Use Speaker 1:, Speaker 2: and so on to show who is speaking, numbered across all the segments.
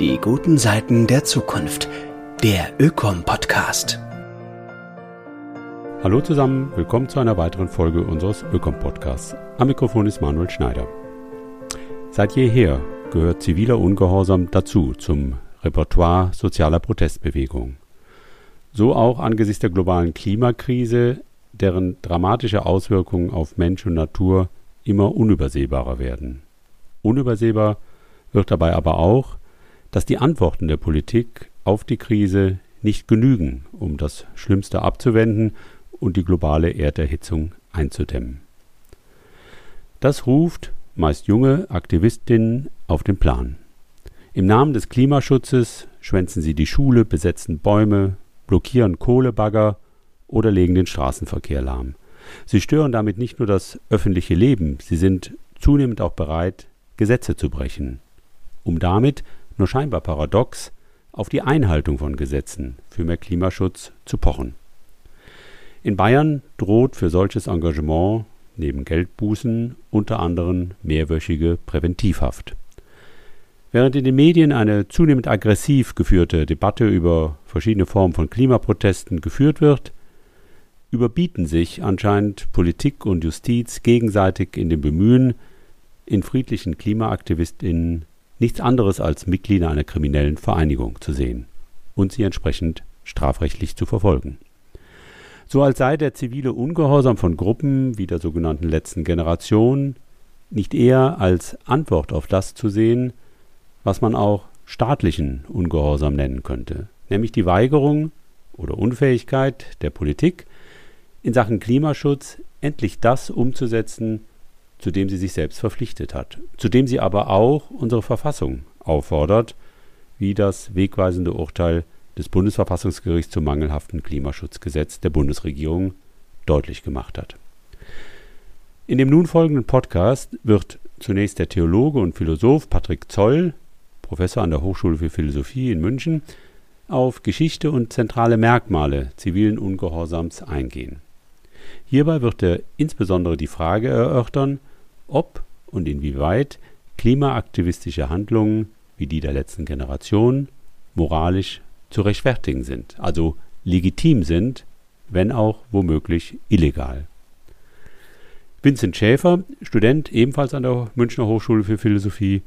Speaker 1: Die guten Seiten der Zukunft. Der Ökom-Podcast.
Speaker 2: Hallo zusammen, willkommen zu einer weiteren Folge unseres Ökom-Podcasts. Am Mikrofon ist Manuel Schneider. Seit jeher gehört ziviler Ungehorsam dazu zum Repertoire sozialer Protestbewegungen. So auch angesichts der globalen Klimakrise, deren dramatische Auswirkungen auf Mensch und Natur immer unübersehbarer werden. Unübersehbar wird dabei aber auch, dass die Antworten der Politik auf die Krise nicht genügen, um das Schlimmste abzuwenden und die globale Erderhitzung einzudämmen. Das ruft meist junge Aktivistinnen auf den Plan. Im Namen des Klimaschutzes schwänzen sie die Schule, besetzen Bäume, blockieren Kohlebagger oder legen den Straßenverkehr lahm. Sie stören damit nicht nur das öffentliche Leben, sie sind zunehmend auch bereit, Gesetze zu brechen, um damit, nur scheinbar paradox, auf die Einhaltung von Gesetzen für mehr Klimaschutz zu pochen. In Bayern droht für solches Engagement neben Geldbußen unter anderem mehrwöchige Präventivhaft. Während in den Medien eine zunehmend aggressiv geführte Debatte über verschiedene Formen von Klimaprotesten geführt wird, überbieten sich anscheinend Politik und Justiz gegenseitig in dem Bemühen, in friedlichen KlimaaktivistInnen nichts anderes als Mitglieder einer kriminellen Vereinigung zu sehen und sie entsprechend strafrechtlich zu verfolgen. So als sei der zivile Ungehorsam von Gruppen wie der sogenannten letzten Generation nicht eher als Antwort auf das zu sehen, was man auch staatlichen Ungehorsam nennen könnte, nämlich die Weigerung oder Unfähigkeit der Politik, in Sachen Klimaschutz endlich das umzusetzen, zu dem sie sich selbst verpflichtet hat, zu dem sie aber auch unsere Verfassung auffordert, wie das wegweisende Urteil des Bundesverfassungsgerichts zum mangelhaften Klimaschutzgesetz der Bundesregierung deutlich gemacht hat. In dem nun folgenden Podcast wird zunächst der Theologe und Philosoph Patrick Zoll, Professor an der Hochschule für Philosophie in München, auf Geschichte und zentrale Merkmale zivilen Ungehorsams eingehen. Hierbei wird er insbesondere die Frage erörtern, ob und inwieweit klimaaktivistische Handlungen wie die der letzten Generation moralisch zu rechtfertigen sind, also legitim sind, wenn auch womöglich illegal. Vincent Schäfer, Student ebenfalls an der Münchner Hochschule für Philosophie,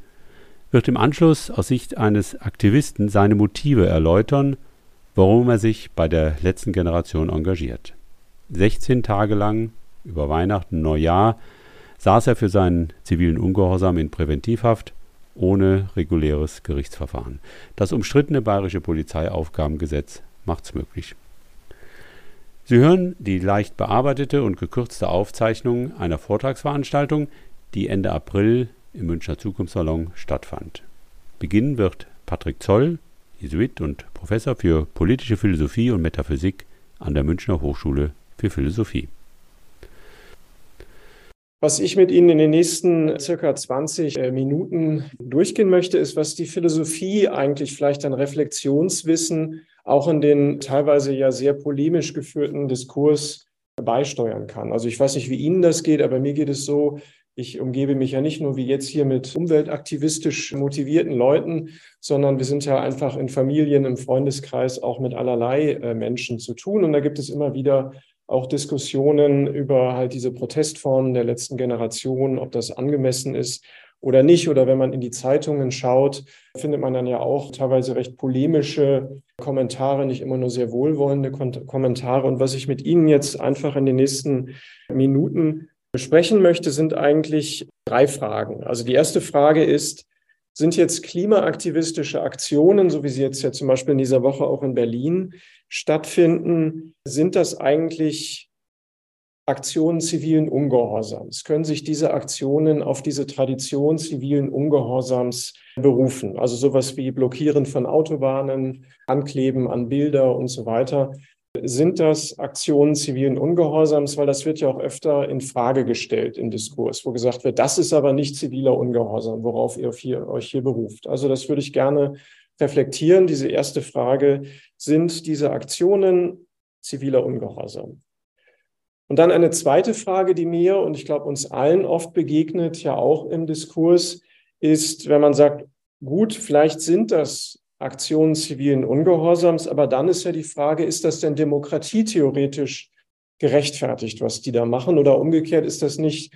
Speaker 2: wird im Anschluss aus Sicht eines Aktivisten seine Motive erläutern, warum er sich bei der letzten Generation engagiert. 16 Tage lang über Weihnachten, Neujahr saß er für seinen zivilen Ungehorsam in Präventivhaft ohne reguläres Gerichtsverfahren. Das umstrittene bayerische Polizeiaufgabengesetz macht's möglich. Sie hören die leicht bearbeitete und gekürzte Aufzeichnung einer Vortragsveranstaltung, die Ende April im Münchner Zukunftssalon stattfand. Beginnen wird Patrick Zoll, Jesuit und Professor für politische Philosophie und Metaphysik an der Münchner Hochschule für Philosophie.
Speaker 3: Was ich mit Ihnen in den nächsten circa 20 äh, Minuten durchgehen möchte, ist, was die Philosophie eigentlich vielleicht an Reflexionswissen auch in den teilweise ja sehr polemisch geführten Diskurs beisteuern kann. Also ich weiß nicht, wie Ihnen das geht, aber mir geht es so, ich umgebe mich ja nicht nur wie jetzt hier mit umweltaktivistisch motivierten Leuten, sondern wir sind ja einfach in Familien, im Freundeskreis auch mit allerlei äh, Menschen zu tun. Und da gibt es immer wieder auch Diskussionen über halt diese Protestformen der letzten Generation, ob das angemessen ist oder nicht. Oder wenn man in die Zeitungen schaut, findet man dann ja auch teilweise recht polemische Kommentare, nicht immer nur sehr wohlwollende Kommentare. Und was ich mit Ihnen jetzt einfach in den nächsten Minuten besprechen möchte, sind eigentlich drei Fragen. Also die erste Frage ist, sind jetzt klimaaktivistische Aktionen, so wie sie jetzt ja zum Beispiel in dieser Woche auch in Berlin stattfinden, sind das eigentlich Aktionen zivilen Ungehorsams? Können sich diese Aktionen auf diese Tradition zivilen Ungehorsams berufen? Also sowas wie Blockieren von Autobahnen, Ankleben an Bilder und so weiter. Sind das Aktionen zivilen Ungehorsams? Weil das wird ja auch öfter in Frage gestellt im Diskurs, wo gesagt wird, das ist aber nicht ziviler Ungehorsam, worauf ihr hier, euch hier beruft. Also das würde ich gerne reflektieren. Diese erste Frage, sind diese Aktionen ziviler Ungehorsam? Und dann eine zweite Frage, die mir und ich glaube uns allen oft begegnet, ja auch im Diskurs, ist, wenn man sagt, gut, vielleicht sind das Aktionen zivilen Ungehorsams, aber dann ist ja die Frage, ist das denn demokratietheoretisch gerechtfertigt, was die da machen? Oder umgekehrt, ist das nicht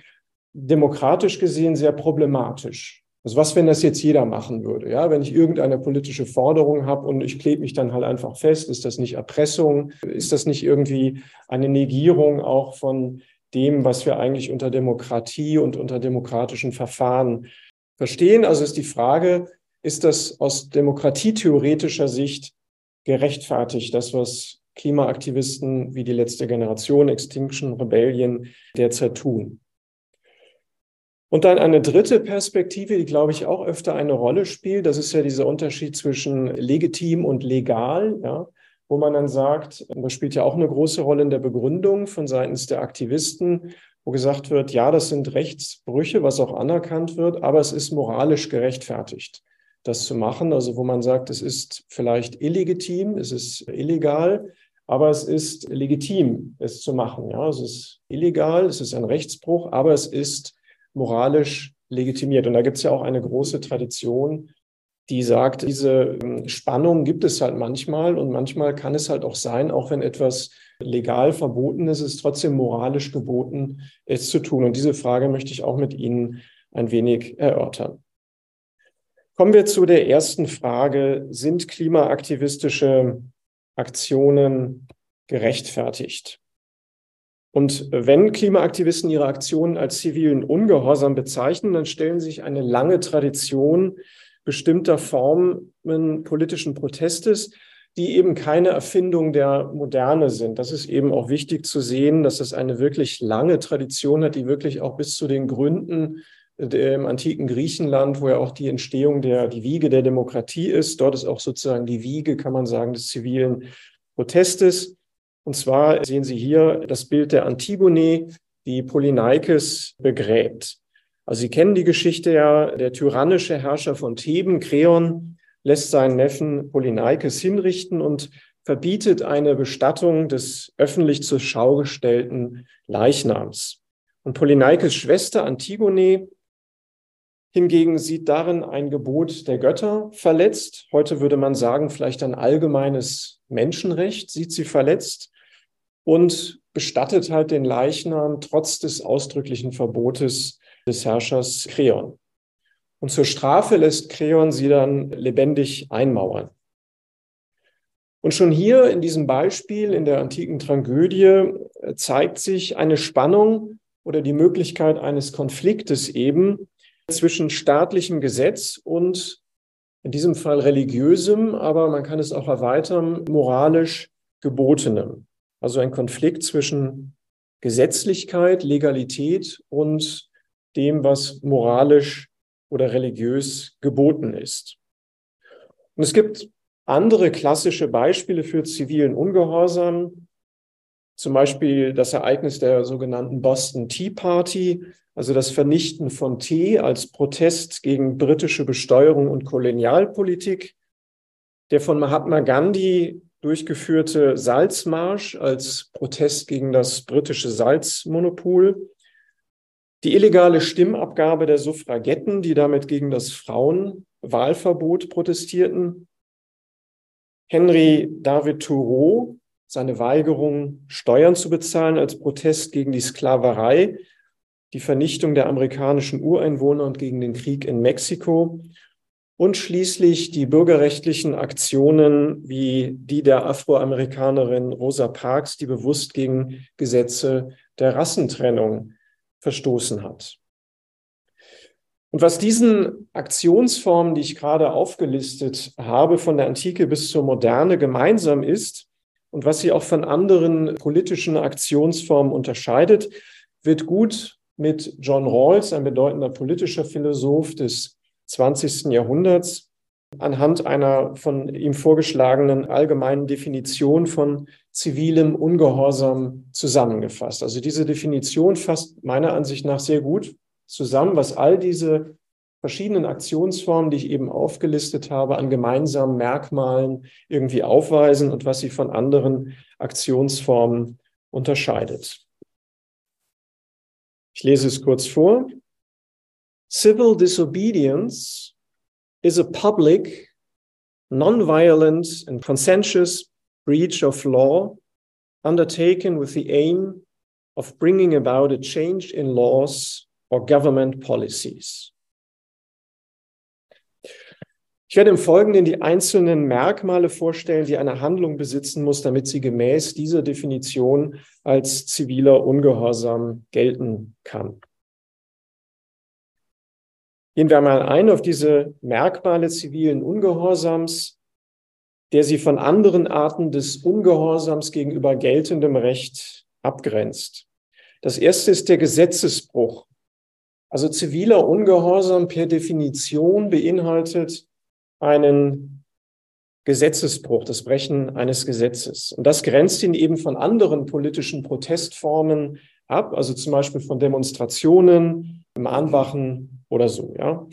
Speaker 3: demokratisch gesehen sehr problematisch? Also was, wenn das jetzt jeder machen würde? Ja, wenn ich irgendeine politische Forderung habe und ich klebe mich dann halt einfach fest, ist das nicht Erpressung? Ist das nicht irgendwie eine Negierung auch von dem, was wir eigentlich unter Demokratie und unter demokratischen Verfahren verstehen? Also ist die Frage, ist das aus demokratietheoretischer Sicht gerechtfertigt, das, was Klimaaktivisten wie die letzte Generation, Extinction Rebellion derzeit tun? Und dann eine dritte Perspektive, die, glaube ich, auch öfter eine Rolle spielt. Das ist ja dieser Unterschied zwischen legitim und legal, ja, wo man dann sagt, das spielt ja auch eine große Rolle in der Begründung von seitens der Aktivisten, wo gesagt wird, ja, das sind Rechtsbrüche, was auch anerkannt wird, aber es ist moralisch gerechtfertigt, das zu machen. Also wo man sagt, es ist vielleicht illegitim, es ist illegal, aber es ist legitim, es zu machen. Ja, es ist illegal, es ist ein Rechtsbruch, aber es ist moralisch legitimiert. Und da gibt es ja auch eine große Tradition, die sagt, diese ähm, Spannung gibt es halt manchmal und manchmal kann es halt auch sein, auch wenn etwas legal verboten ist, ist trotzdem moralisch geboten, es zu tun. Und diese Frage möchte ich auch mit Ihnen ein wenig erörtern. Kommen wir zu der ersten Frage. Sind klimaaktivistische Aktionen gerechtfertigt? Und wenn Klimaaktivisten ihre Aktionen als zivilen Ungehorsam bezeichnen, dann stellen sich eine lange Tradition bestimmter Formen politischen Protestes, die eben keine Erfindung der Moderne sind. Das ist eben auch wichtig zu sehen, dass es eine wirklich lange Tradition hat, die wirklich auch bis zu den Gründen im antiken Griechenland, wo ja auch die Entstehung der, die Wiege der Demokratie ist. Dort ist auch sozusagen die Wiege, kann man sagen, des zivilen Protestes. Und zwar sehen Sie hier das Bild der Antigone, die Polyneikes begräbt. Also Sie kennen die Geschichte ja, der tyrannische Herrscher von Theben, Kreon, lässt seinen Neffen Polyneikes hinrichten und verbietet eine Bestattung des öffentlich zur Schau gestellten Leichnams. Und Polyneikes Schwester Antigone hingegen sieht darin ein Gebot der Götter verletzt. Heute würde man sagen, vielleicht ein allgemeines Menschenrecht sieht sie verletzt und bestattet halt den Leichnam trotz des ausdrücklichen Verbotes des Herrschers Kreon. Und zur Strafe lässt Kreon sie dann lebendig einmauern. Und schon hier in diesem Beispiel in der antiken Tragödie zeigt sich eine Spannung oder die Möglichkeit eines Konfliktes eben zwischen staatlichem Gesetz und in diesem Fall religiösem, aber man kann es auch erweitern, moralisch gebotenem. Also ein Konflikt zwischen Gesetzlichkeit, Legalität und dem, was moralisch oder religiös geboten ist. Und es gibt andere klassische Beispiele für zivilen Ungehorsam, zum Beispiel das Ereignis der sogenannten Boston Tea Party, also das Vernichten von Tee als Protest gegen britische Besteuerung und Kolonialpolitik, der von Mahatma Gandhi durchgeführte Salzmarsch als Protest gegen das britische Salzmonopol, die illegale Stimmabgabe der Suffragetten, die damit gegen das Frauenwahlverbot protestierten, Henry David Thoreau, seine Weigerung, Steuern zu bezahlen als Protest gegen die Sklaverei, die Vernichtung der amerikanischen Ureinwohner und gegen den Krieg in Mexiko und schließlich die bürgerrechtlichen Aktionen wie die der Afroamerikanerin Rosa Parks, die bewusst gegen Gesetze der Rassentrennung verstoßen hat. Und was diesen Aktionsformen, die ich gerade aufgelistet habe, von der Antike bis zur Moderne gemeinsam ist und was sie auch von anderen politischen Aktionsformen unterscheidet, wird gut mit John Rawls, ein bedeutender politischer Philosoph des 20. Jahrhunderts anhand einer von ihm vorgeschlagenen allgemeinen Definition von zivilem Ungehorsam zusammengefasst. Also diese Definition fasst meiner Ansicht nach sehr gut zusammen, was all diese verschiedenen Aktionsformen, die ich eben aufgelistet habe, an gemeinsamen Merkmalen irgendwie aufweisen und was sie von anderen Aktionsformen unterscheidet. Ich lese es kurz vor. Civil disobedience is a public, non-violent and conscientious breach of law undertaken with the aim of bringing about a change in laws or government policies. Ich werde im Folgenden die einzelnen Merkmale vorstellen, die eine Handlung besitzen muss, damit sie gemäß dieser Definition als ziviler Ungehorsam gelten kann. Gehen wir einmal ein auf diese Merkmale zivilen Ungehorsams, der sie von anderen Arten des Ungehorsams gegenüber geltendem Recht abgrenzt. Das erste ist der Gesetzesbruch. Also ziviler Ungehorsam per Definition beinhaltet einen Gesetzesbruch, das Brechen eines Gesetzes. Und das grenzt ihn eben von anderen politischen Protestformen ab, also zum Beispiel von Demonstrationen, Mahnwachen oder so, ja.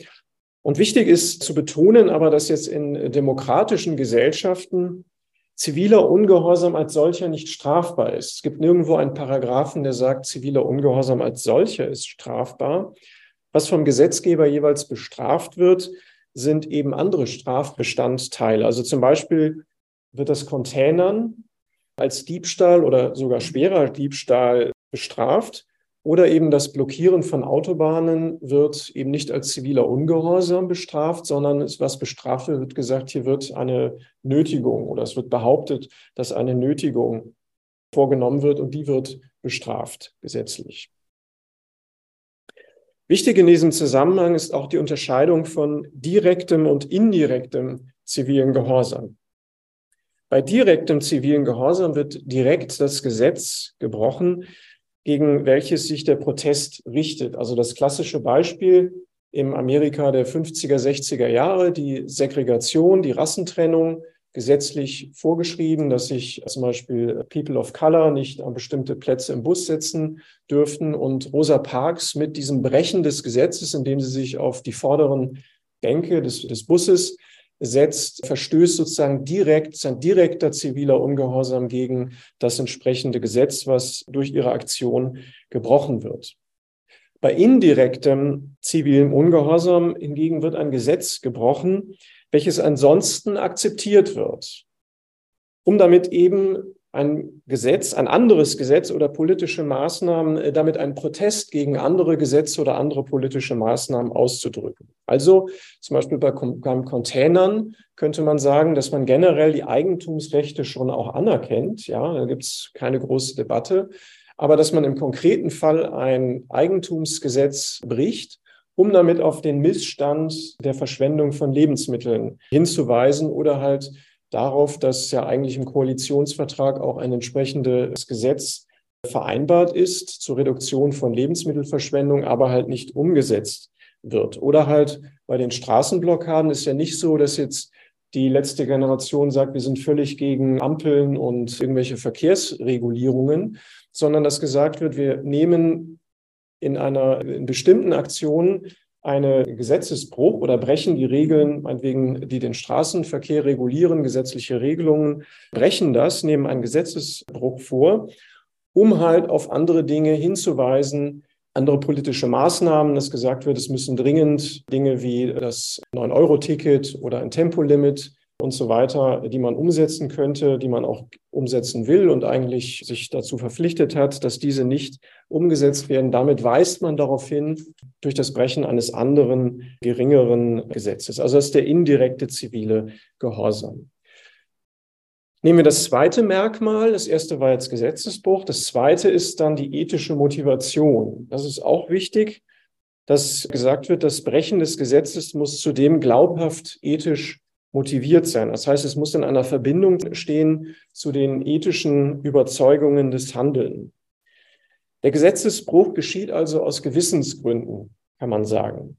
Speaker 3: Und wichtig ist zu betonen aber, dass jetzt in demokratischen Gesellschaften ziviler Ungehorsam als solcher nicht strafbar ist. Es gibt nirgendwo einen Paragraphen, der sagt, ziviler Ungehorsam als solcher ist strafbar. Was vom Gesetzgeber jeweils bestraft wird, sind eben andere Strafbestandteile. Also zum Beispiel wird das Containern als Diebstahl oder sogar schwerer Diebstahl bestraft. Oder eben das Blockieren von Autobahnen wird eben nicht als ziviler Ungehorsam bestraft, sondern es, was bestraft wird, wird gesagt, hier wird eine Nötigung oder es wird behauptet, dass eine Nötigung vorgenommen wird und die wird bestraft gesetzlich. Wichtig in diesem Zusammenhang ist auch die Unterscheidung von direktem und indirektem zivilen Gehorsam. Bei direktem zivilen Gehorsam wird direkt das Gesetz gebrochen, gegen welches sich der Protest richtet. Also das klassische Beispiel im Amerika der 50er, 60er Jahre, die Segregation, die Rassentrennung, gesetzlich vorgeschrieben, dass sich zum Beispiel People of Color nicht an bestimmte Plätze im Bus setzen dürften. Und Rosa Parks mit diesem Brechen des Gesetzes, indem sie sich auf die vorderen Bänke des, des Busses setzt, verstößt sozusagen direkt, sein direkter ziviler Ungehorsam gegen das entsprechende Gesetz, was durch ihre Aktion gebrochen wird. Bei indirektem zivilem Ungehorsam hingegen wird ein Gesetz gebrochen, welches ansonsten akzeptiert wird, um damit eben ein Gesetz, ein anderes Gesetz oder politische Maßnahmen, äh, damit einen Protest gegen andere Gesetze oder andere politische Maßnahmen auszudrücken. Also zum Beispiel bei, Containern könnte man sagen, dass man generell die Eigentumsrechte schon auch anerkennt. Ja, da gibt es keine große Debatte. Aber dass man im konkreten Fall ein Eigentumsgesetz bricht, um damit auf den Missstand der Verschwendung von Lebensmitteln hinzuweisen oder halt darauf, dass ja eigentlich im Koalitionsvertrag auch ein entsprechendes Gesetz vereinbart ist zur Reduktion von Lebensmittelverschwendung, aber halt nicht umgesetzt wird. Oder halt bei den Straßenblockaden ist ja nicht so, dass jetzt die letzte Generation sagt, wir sind völlig gegen Ampeln und irgendwelche Verkehrsregulierungen, sondern dass gesagt wird, wir nehmen in einer in bestimmten Aktion einen Gesetzesbruch oder brechen die Regeln, meinetwegen, die den Straßenverkehr regulieren, gesetzliche Regelungen, brechen das, nehmen einen Gesetzesbruch vor, um halt auf andere Dinge hinzuweisen, andere politische Maßnahmen, dass gesagt wird, es müssen dringend Dinge wie das 9-Euro-Ticket oder ein Tempolimit und so weiter, die man umsetzen könnte, die man auch umsetzen will und eigentlich sich dazu verpflichtet hat, dass diese nicht umgesetzt werden. Damit weist man darauf hin durch das Brechen eines anderen, geringeren Gesetzes. Also das ist der indirekte zivile Gehorsam. Nehmen wir das zweite Merkmal. Das erste war jetzt Gesetzesbruch. Das zweite ist dann die ethische Motivation. Das ist auch wichtig, dass gesagt wird, das Brechen des Gesetzes muss zudem glaubhaft ethisch motiviert sein. Das heißt, es muss in einer Verbindung stehen zu den ethischen Überzeugungen des Handeln. Der Gesetzesbruch geschieht also aus Gewissensgründen, kann man sagen.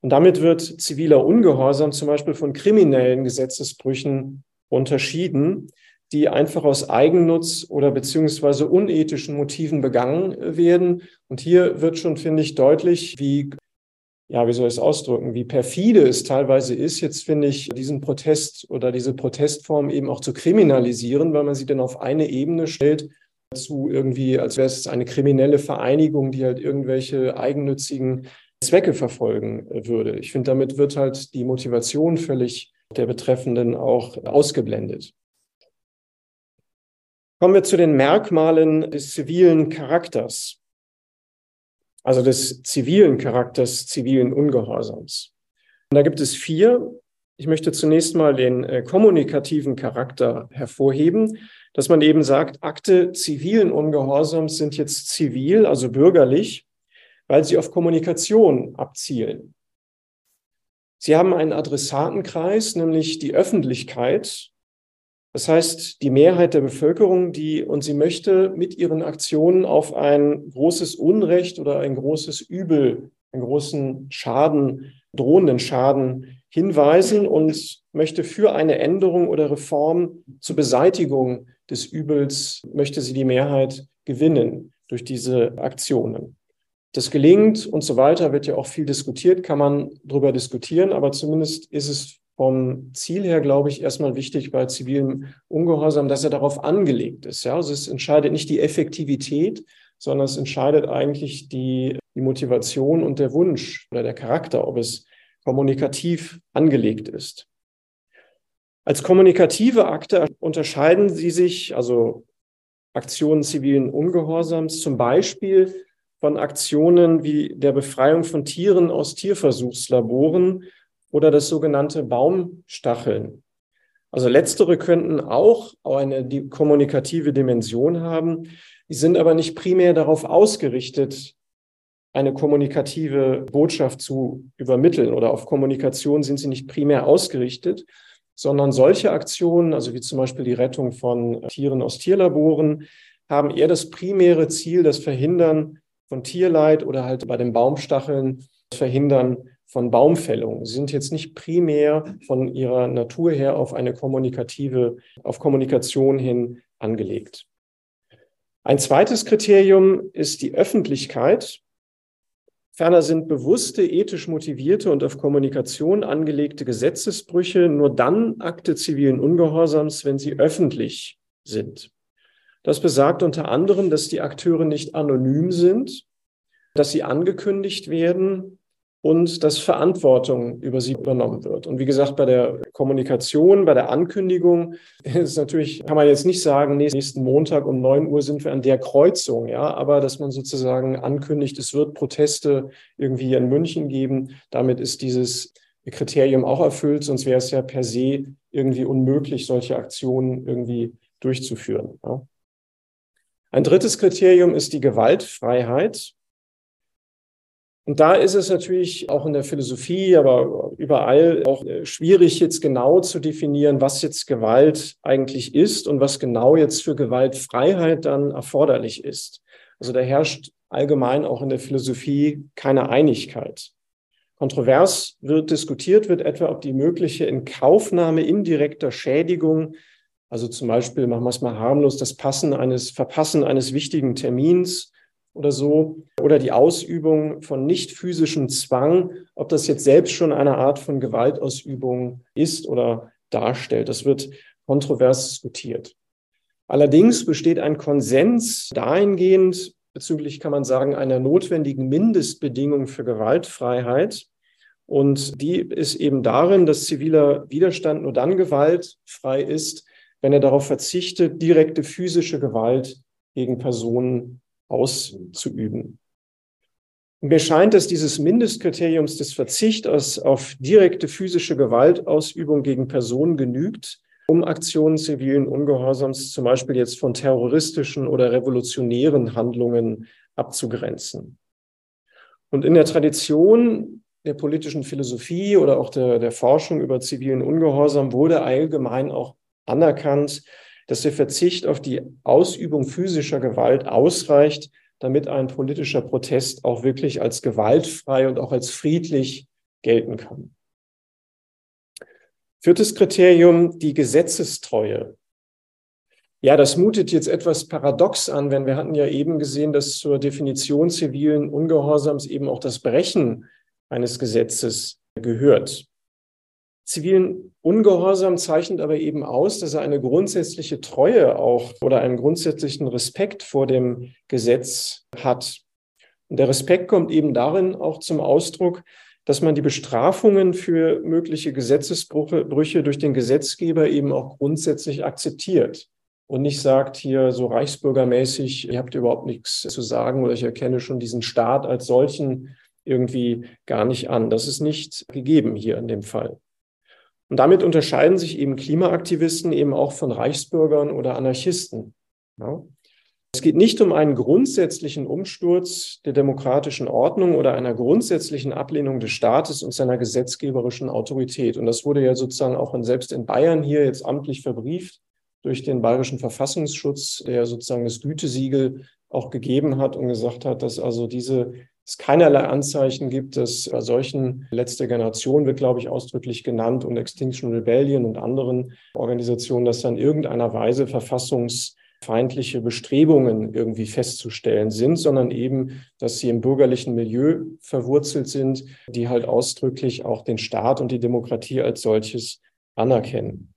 Speaker 3: Und damit wird ziviler Ungehorsam zum Beispiel von kriminellen Gesetzesbrüchen unterschieden, die einfach aus Eigennutz oder beziehungsweise unethischen Motiven begangen werden. Und hier wird schon, finde ich, deutlich, wie ja, wie soll ich es ausdrücken, wie perfide es teilweise ist, jetzt finde ich, diesen Protest oder diese Protestform eben auch zu kriminalisieren, weil man sie dann auf eine Ebene stellt zu irgendwie, als wäre es eine kriminelle Vereinigung, die halt irgendwelche eigennützigen Zwecke verfolgen würde. Ich finde, damit wird halt die Motivation völlig der Betreffenden auch ausgeblendet. Kommen wir zu den Merkmalen des zivilen Charakters, also des zivilen Charakters zivilen Ungehorsams. Und da gibt es vier. Ich möchte zunächst mal den äh, kommunikativen Charakter hervorheben, dass man eben sagt, Akte zivilen Ungehorsams sind jetzt zivil, also bürgerlich, weil sie auf Kommunikation abzielen. Sie haben einen Adressatenkreis, nämlich die Öffentlichkeit, das heißt, die Mehrheit der Bevölkerung, die, und sie möchte mit ihren Aktionen auf ein großes Unrecht oder ein großes Übel, einen großen Schaden, drohenden Schaden hinweisen und möchte für eine Änderung oder Reform zur Beseitigung des Übels, möchte sie die Mehrheit gewinnen durch diese Aktionen. Das gelingt und so weiter, wird ja auch viel diskutiert, kann man darüber diskutieren, aber zumindest ist es vom Ziel her, glaube ich, erstmal wichtig bei zivilem Ungehorsam, dass er darauf angelegt ist. Ja, also es entscheidet nicht die Effektivität, sondern es entscheidet eigentlich die, die Motivation und der Wunsch oder der Charakter, ob es kommunikativ angelegt ist. Als kommunikative Akte unterscheiden sie sich, also Aktionen zivilen Ungehorsams, zum Beispiel von Aktionen wie der Befreiung von Tieren aus Tierversuchslaboren oder das sogenannte Baumstacheln. Also letztere könnten auch eine kommunikative Dimension haben, die sind aber nicht primär darauf ausgerichtet, eine kommunikative Botschaft zu übermitteln oder auf Kommunikation sind sie nicht primär ausgerichtet, sondern solche Aktionen, also wie zum Beispiel die Rettung von Tieren aus Tierlaboren, haben eher das primäre Ziel, das Verhindern von Tierleid oder halt bei den Baumstacheln das Verhindern von Baumfällung. Sie sind jetzt nicht primär von ihrer Natur her auf eine kommunikative, auf Kommunikation hin angelegt. Ein zweites Kriterium ist die Öffentlichkeit. Ferner sind bewusste, ethisch motivierte und auf Kommunikation angelegte Gesetzesbrüche nur dann Akte zivilen Ungehorsams, wenn sie öffentlich sind. Das besagt unter anderem, dass die Akteure nicht anonym sind, dass sie angekündigt werden und dass Verantwortung über sie übernommen wird. Und wie gesagt, bei der Kommunikation, bei der Ankündigung ist natürlich, kann man jetzt nicht sagen, nächsten Montag um neun Uhr sind wir an der Kreuzung, ja, aber dass man sozusagen ankündigt, es wird Proteste irgendwie in München geben, damit ist dieses Kriterium auch erfüllt, sonst wäre es ja per se irgendwie unmöglich, solche Aktionen irgendwie durchzuführen. Ja. Ein drittes Kriterium ist die Gewaltfreiheit. Und da ist es natürlich auch in der Philosophie, aber überall auch äh, schwierig, jetzt genau zu definieren, was jetzt Gewalt eigentlich ist und was genau jetzt für Gewaltfreiheit dann erforderlich ist. Also da herrscht allgemein auch in der Philosophie keine Einigkeit. Kontrovers wird diskutiert, wird etwa, ob die mögliche Inkaufnahme indirekter Schädigung, also zum Beispiel, machen wir es mal harmlos, das Passen eines, Verpassen eines wichtigen Termins, oder so oder die Ausübung von nicht physischem Zwang, ob das jetzt selbst schon eine Art von Gewaltausübung ist oder darstellt. Das wird kontrovers diskutiert. Allerdings besteht ein Konsens dahingehend bezüglich, kann man sagen, einer notwendigen Mindestbedingung für Gewaltfreiheit. Und die ist eben darin, dass ziviler Widerstand nur dann gewaltfrei ist, wenn er darauf verzichtet, direkte physische Gewalt gegen Personen auszuüben. Mir scheint, dass dieses Mindestkriteriums des Verzichts auf direkte physische Gewaltausübung gegen Personen genügt, um Aktionen zivilen Ungehorsams zum Beispiel jetzt von terroristischen oder revolutionären Handlungen abzugrenzen. Und in der Tradition der politischen Philosophie oder auch der, der Forschung über zivilen Ungehorsam wurde allgemein auch anerkannt, dass der Verzicht auf die Ausübung physischer Gewalt ausreicht, damit ein politischer Protest auch wirklich als gewaltfrei und auch als friedlich gelten kann. Viertes Kriterium, die Gesetzestreue. Ja, das mutet jetzt etwas paradox an, wenn wir hatten ja eben gesehen, dass zur Definition zivilen Ungehorsams eben auch das Brechen eines Gesetzes gehört. Zivilen Ungehorsam zeichnet aber eben aus, dass er eine grundsätzliche Treue auch oder einen grundsätzlichen Respekt vor dem Gesetz hat. Und der Respekt kommt eben darin auch zum Ausdruck, dass man die Bestrafungen für mögliche Gesetzesbrüche durch den Gesetzgeber eben auch grundsätzlich akzeptiert und nicht sagt hier so reichsbürgermäßig, ihr habt überhaupt nichts zu sagen oder ich erkenne schon diesen Staat als solchen irgendwie gar nicht an. Das ist nicht gegeben hier in dem Fall. Und damit unterscheiden sich eben Klimaaktivisten eben auch von Reichsbürgern oder Anarchisten. Ja. Es geht nicht um einen grundsätzlichen Umsturz der demokratischen Ordnung oder einer grundsätzlichen Ablehnung des Staates und seiner gesetzgeberischen Autorität. Und das wurde ja sozusagen auch in, selbst in Bayern hier jetzt amtlich verbrieft durch den Bayerischen Verfassungsschutz, der sozusagen das Gütesiegel auch gegeben hat und gesagt hat, dass also diese es keinerlei Anzeichen gibt, dass bei solchen letzter Generation wird, glaube ich, ausdrücklich genannt und Extinction Rebellion und anderen Organisationen, dass dann irgendeiner Weise Verfassungs feindliche Bestrebungen irgendwie festzustellen sind, sondern eben, dass sie im bürgerlichen Milieu verwurzelt sind, die halt ausdrücklich auch den Staat und die Demokratie als solches anerkennen.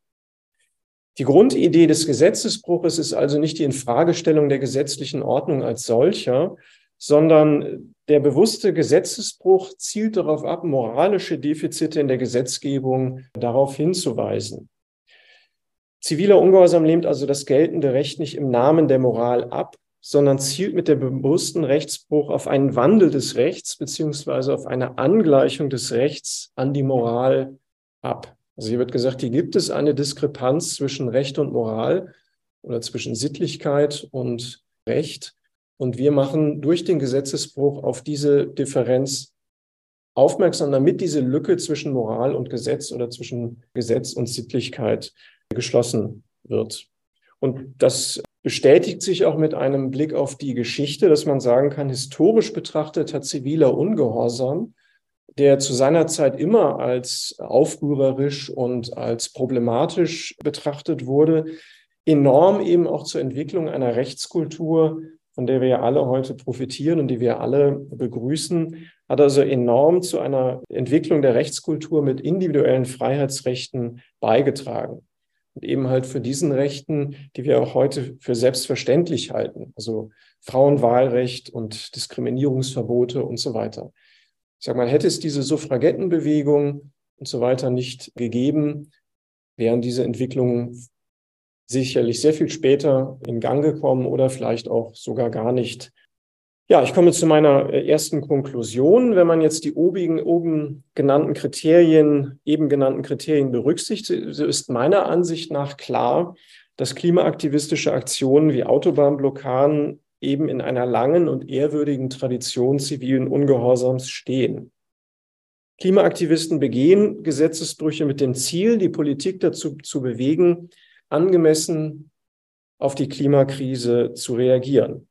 Speaker 3: Die Grundidee des Gesetzesbruches ist also nicht die Infragestellung der gesetzlichen Ordnung als solcher, sondern der bewusste Gesetzesbruch zielt darauf ab, moralische Defizite in der Gesetzgebung darauf hinzuweisen. Ziviler Ungehorsam lehnt also das geltende Recht nicht im Namen der Moral ab, sondern zielt mit dem bewussten Rechtsbruch auf einen Wandel des Rechts beziehungsweise auf eine Angleichung des Rechts an die Moral ab. Also hier wird gesagt, hier gibt es eine Diskrepanz zwischen Recht und Moral oder zwischen Sittlichkeit und Recht. Und wir machen durch den Gesetzesbruch auf diese Differenz aufmerksam, damit diese Lücke zwischen Moral und Gesetz oder zwischen Gesetz und Sittlichkeit geschlossen wird. Und das bestätigt sich auch mit einem Blick auf die Geschichte, dass man sagen kann, historisch betrachtet hat ziviler Ungehorsam, der zu seiner Zeit immer als aufrührerisch und als problematisch betrachtet wurde, enorm eben auch zur Entwicklung einer Rechtskultur, von der wir ja alle heute profitieren und die wir alle begrüßen, hat also enorm zu einer Entwicklung der Rechtskultur mit individuellen Freiheitsrechten beigetragen und eben halt für diesen Rechten, die wir auch heute für selbstverständlich halten, also Frauenwahlrecht und Diskriminierungsverbote und so weiter. Ich sage mal, hätte es diese Suffragettenbewegung und so weiter nicht gegeben, wären diese Entwicklungen sicherlich sehr viel später in Gang gekommen oder vielleicht auch sogar gar nicht ja, ich komme zu meiner äh, ersten Konklusion. Wenn man jetzt die obigen, oben genannten Kriterien, eben genannten Kriterien berücksichtigt, so ist meiner Ansicht nach klar, dass klimaaktivistische Aktionen wie Autobahnblockaden eben in einer langen und ehrwürdigen Tradition zivilen Ungehorsams stehen. Klimaaktivisten begehen Gesetzesbrüche mit dem Ziel, die Politik dazu zu bewegen, angemessen auf die Klimakrise zu reagieren.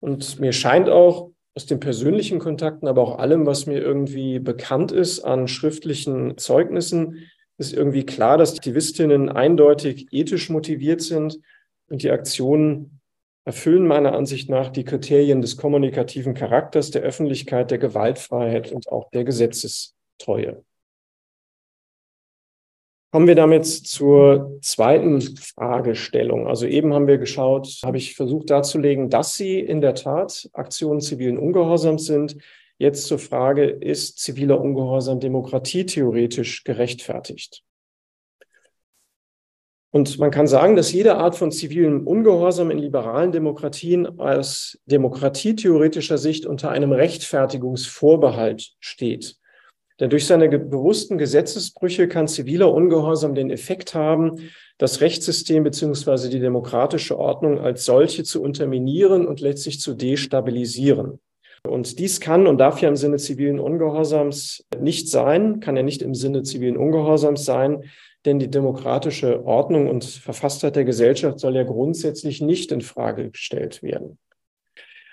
Speaker 3: Und mir scheint auch aus den persönlichen Kontakten, aber auch allem, was mir irgendwie bekannt ist an schriftlichen Zeugnissen, ist irgendwie klar, dass Aktivistinnen eindeutig ethisch motiviert sind und die Aktionen erfüllen meiner Ansicht nach die Kriterien des kommunikativen Charakters, der Öffentlichkeit, der Gewaltfreiheit und auch der Gesetzestreue. Kommen wir damit zur zweiten Fragestellung. Also eben haben wir geschaut, habe ich versucht darzulegen, dass sie in der Tat Aktionen zivilen Ungehorsams sind. Jetzt zur Frage, ist ziviler Ungehorsam demokratietheoretisch gerechtfertigt? Und man kann sagen, dass jede Art von zivilem Ungehorsam in liberalen Demokratien aus demokratietheoretischer Sicht unter einem Rechtfertigungsvorbehalt steht. Denn durch seine bewussten Gesetzesbrüche kann ziviler Ungehorsam den Effekt haben, das Rechtssystem beziehungsweise die demokratische Ordnung als solche zu unterminieren und letztlich zu destabilisieren. Und dies kann und darf ja im Sinne zivilen Ungehorsams nicht sein, kann ja nicht im Sinne zivilen Ungehorsams sein, denn die demokratische Ordnung und Verfasstheit der Gesellschaft soll ja grundsätzlich nicht in Frage gestellt werden.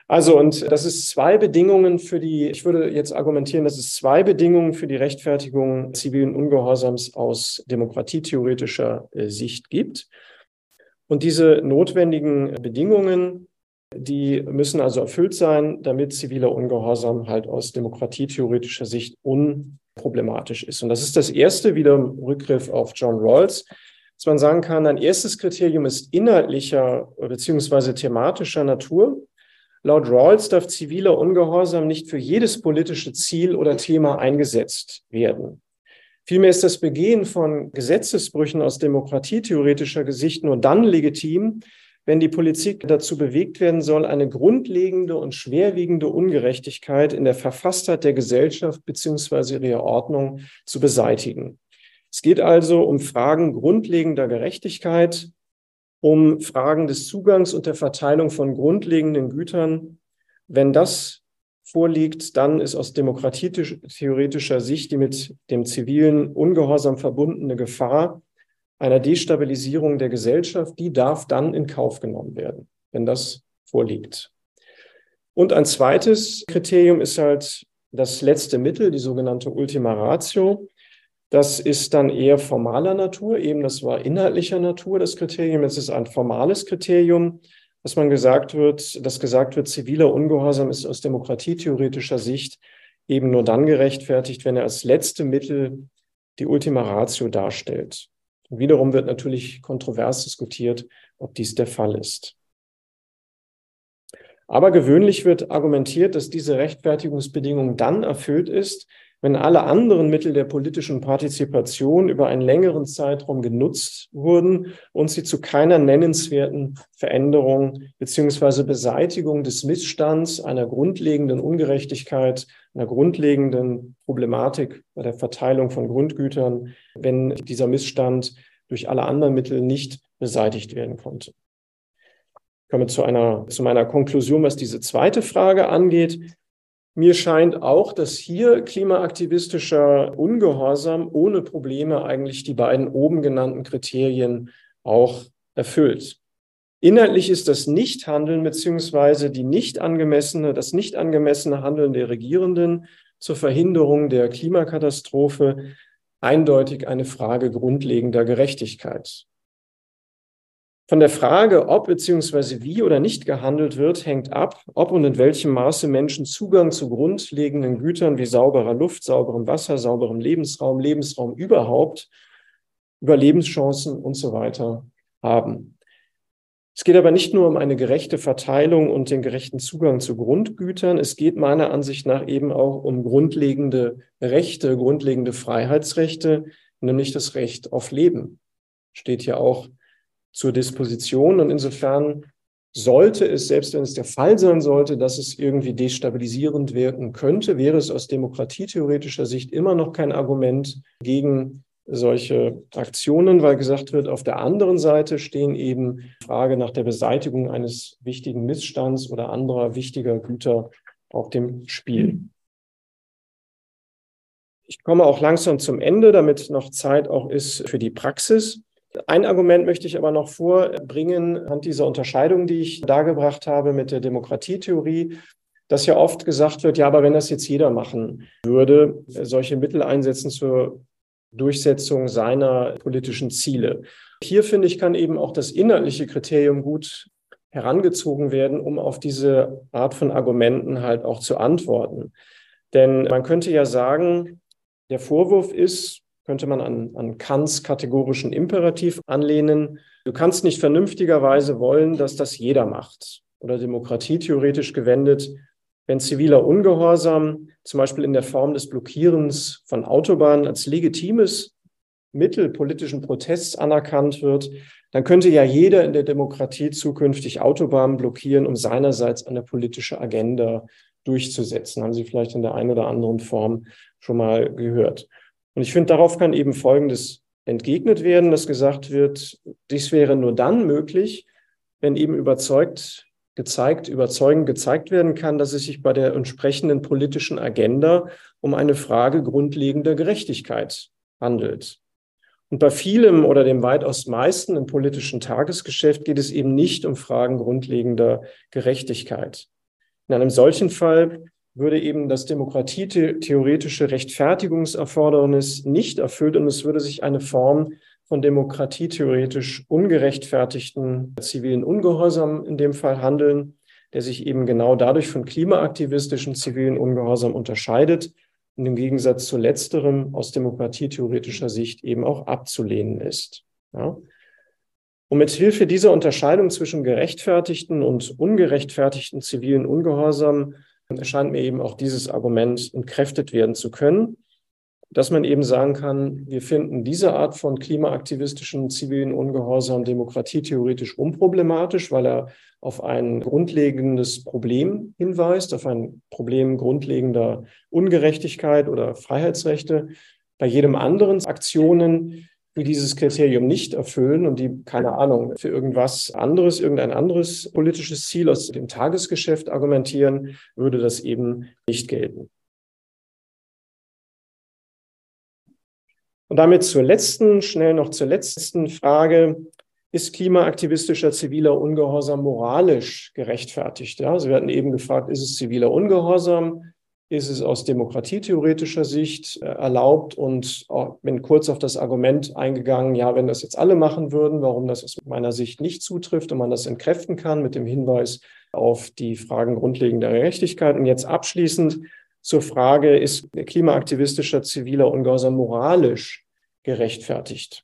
Speaker 3: Also, und das ist zwei Bedingungen für die, ich würde jetzt argumentieren, dass es zwei Bedingungen für die Rechtfertigung zivilen Ungehorsams aus demokratietheoretischer äh, Sicht gibt. Und diese notwendigen Bedingungen, die müssen also erfüllt sein, damit ziviler Ungehorsam halt aus demokratietheoretischer Sicht unproblematisch ist. Und das ist das erste, wieder im Rückgriff auf John Rawls, dass man sagen kann, ein erstes Kriterium ist inhaltlicher bzw. thematischer Natur. Laut Rawls darf ziviler Ungehorsam nicht für jedes politische Ziel oder Thema eingesetzt werden. Vielmehr ist das Begehen von Gesetzesbrüchen aus demokratietheoretischer Gesicht nur dann legitim, wenn die Politik dazu bewegt werden soll, eine grundlegende und schwerwiegende Ungerechtigkeit in der Verfasstheit der Gesellschaft beziehungsweise ihrer Ordnung zu beseitigen. Es geht also um Fragen grundlegender Gerechtigkeit, um Fragen des Zugangs und der Verteilung von grundlegenden Gütern. Wenn das vorliegt, dann ist aus demokratietheoretischer Sicht die mit dem zivilen Ungehorsam verbundene Gefahr einer Destabilisierung der Gesellschaft, die darf dann in Kauf genommen werden, wenn das vorliegt. Und ein zweites Kriterium ist halt das letzte Mittel, die sogenannte Ultima Ratio. Das ist dann eher formaler Natur, eben das war inhaltlicher Natur, das Kriterium. Es ist ein formales Kriterium dass man gesagt wird, dass gesagt wird, ziviler Ungehorsam ist aus demokratietheoretischer Sicht eben nur dann gerechtfertigt, wenn er als letzte Mittel die Ultima Ratio darstellt. Und wiederum wird natürlich kontrovers diskutiert, ob dies der Fall ist. Aber gewöhnlich wird argumentiert, dass diese Rechtfertigungsbedingung dann erfüllt ist, wenn alle anderen Mittel der politischen Partizipation über einen längeren Zeitraum genutzt wurden und sie zu keiner nennenswerten Veränderung beziehungsweise Beseitigung des Missstands, einer grundlegenden Ungerechtigkeit, einer grundlegenden Problematik bei der Verteilung von Grundgütern, wenn dieser Missstand durch alle anderen Mittel nicht beseitigt werden konnte. Ich komme zu einer, zu meiner Konklusion, was diese zweite Frage angeht. Mir scheint auch, dass hier klimaaktivistischer Ungehorsam ohne Probleme eigentlich die beiden oben genannten Kriterien auch erfüllt. Inhaltlich ist das Nichthandeln beziehungsweise die nicht angemessene, das nicht angemessene Handeln der Regierenden zur Verhinderung der Klimakatastrophe eindeutig eine Frage grundlegender Gerechtigkeit. Von der Frage, ob bzw. wie oder nicht gehandelt wird, hängt ab, ob und in welchem Maße Menschen Zugang zu grundlegenden Gütern wie sauberer Luft, sauberem Wasser, sauberem Lebensraum, Lebensraum überhaupt, Überlebenschancen und so weiter haben. Es geht aber nicht nur um eine gerechte Verteilung und den gerechten Zugang zu Grundgütern. Es geht meiner Ansicht nach eben auch um grundlegende Rechte, grundlegende Freiheitsrechte, nämlich das Recht auf Leben. Steht ja auch zur Disposition. Und insofern sollte es, selbst wenn es der Fall sein sollte, dass es irgendwie destabilisierend wirken könnte, wäre es aus demokratietheoretischer Sicht immer noch kein Argument gegen solche Aktionen, weil gesagt wird, auf der anderen Seite stehen eben Frage nach der Beseitigung eines wichtigen Missstands oder anderer wichtiger Güter auf dem Spiel. Ich komme auch langsam zum Ende, damit noch Zeit auch ist für die Praxis. Ein Argument möchte ich aber noch vorbringen anhand dieser Unterscheidung, die ich dargebracht habe mit der Demokratietheorie, dass ja oft gesagt wird, ja, aber wenn das jetzt jeder machen würde, solche Mittel einsetzen zur Durchsetzung seiner politischen Ziele. Hier finde ich, kann eben auch das inhaltliche Kriterium gut herangezogen werden, um auf diese Art von Argumenten halt auch zu antworten. Denn man könnte ja sagen, der Vorwurf ist, könnte man an, an Kants kategorischen Imperativ anlehnen. Du kannst nicht vernünftigerweise wollen, dass das jeder macht. Oder demokratietheoretisch gewendet, wenn ziviler Ungehorsam zum Beispiel in der Form des Blockierens von Autobahnen als legitimes Mittel politischen Protests anerkannt wird, dann könnte ja jeder in der Demokratie zukünftig Autobahnen blockieren, um seinerseits eine politische Agenda durchzusetzen. Haben Sie vielleicht in der einen oder anderen Form schon mal gehört. Und ich finde, darauf kann eben Folgendes entgegnet werden, dass gesagt wird, dies wäre nur dann möglich, wenn eben überzeugt, gezeigt, überzeugend gezeigt werden kann, dass es sich bei der entsprechenden politischen Agenda um eine Frage grundlegender Gerechtigkeit handelt. Und bei vielem oder dem weitaus meisten im politischen Tagesgeschäft geht es eben nicht um Fragen grundlegender Gerechtigkeit. In einem solchen Fall würde eben das demokratietheoretische Rechtfertigungserfordernis nicht erfüllt und es würde sich eine Form von demokratietheoretisch ungerechtfertigten zivilen Ungehorsam in dem Fall handeln, der sich eben genau dadurch von klimaaktivistischen zivilen Ungehorsam unterscheidet und im Gegensatz zu letzterem aus demokratietheoretischer Sicht eben auch abzulehnen ist. Ja? Und mit Hilfe dieser Unterscheidung zwischen gerechtfertigten und ungerechtfertigten zivilen Ungehorsam erscheint mir eben auch dieses Argument entkräftet werden zu können, dass man eben sagen kann, wir finden diese Art von klimaaktivistischen zivilen Ungehorsam demokratietheoretisch unproblematisch, weil er auf ein grundlegendes Problem hinweist, auf ein Problem grundlegender Ungerechtigkeit oder Freiheitsrechte. Bei jedem anderen Aktionen, die dieses Kriterium nicht erfüllen und die, keine Ahnung, für irgendwas anderes, irgendein anderes politisches Ziel aus dem Tagesgeschäft argumentieren, würde das eben nicht gelten. Und damit zur letzten, schnell noch zur letzten Frage. Ist klimaaktivistischer ziviler Ungehorsam moralisch gerechtfertigt? Ja, wir hatten eben gefragt, ist es ziviler Ungehorsam? Ist es aus demokratietheoretischer Sicht äh, erlaubt? Und bin kurz auf das Argument eingegangen, ja, wenn das jetzt alle machen würden, warum das aus meiner Sicht nicht zutrifft und man das entkräften kann mit dem Hinweis auf die Fragen grundlegender Gerechtigkeit. Und jetzt abschließend zur Frage, ist klimaaktivistischer ziviler Ungehorsam moralisch gerechtfertigt?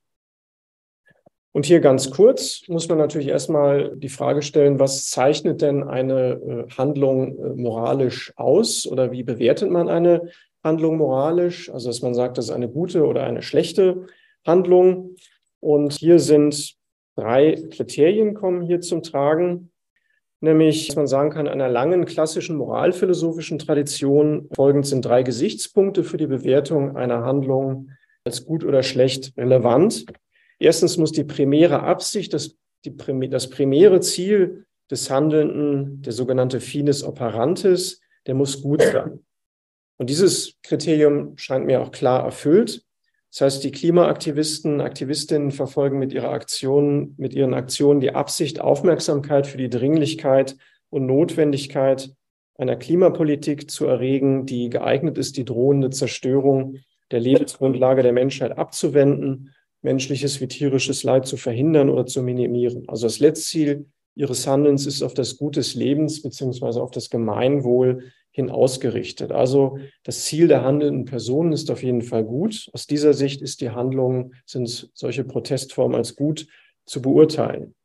Speaker 3: Und hier ganz kurz muss man natürlich erstmal die Frage stellen, was zeichnet denn eine äh, Handlung äh, moralisch aus oder wie bewertet man eine Handlung moralisch? Also dass man sagt, das ist eine gute oder eine schlechte Handlung. Und hier sind drei Kriterien kommen hier zum Tragen nämlich, dass man sagen kann, einer langen klassischen moralphilosophischen Tradition folgend sind drei Gesichtspunkte für die Bewertung einer Handlung als gut oder schlecht relevant. Erstens muss die primäre Absicht, das, die, das primäre Ziel des Handelnden, der sogenannte Finis Operantis, der muss gut sein. Und dieses Kriterium scheint mir auch klar erfüllt. Das heißt, die Klimaaktivisten, Aktivistinnen verfolgen mit ihrer Aktion, mit ihren Aktionen die Absicht, Aufmerksamkeit für die Dringlichkeit und Notwendigkeit einer Klimapolitik zu erregen, die geeignet ist, die drohende Zerstörung der Lebensgrundlage der Menschheit abzuwenden, menschliches wie tierisches Leid zu verhindern oder zu minimieren. Also das Letztziel ihres Handelns ist auf das Gut des Lebens beziehungsweise auf das Gemeinwohl hin ausgerichtet. Also das Ziel der handelnden Personen ist auf jeden Fall gut. Aus dieser Sicht ist die Handlung, sind solche Protestformen als gut zu beurteilen.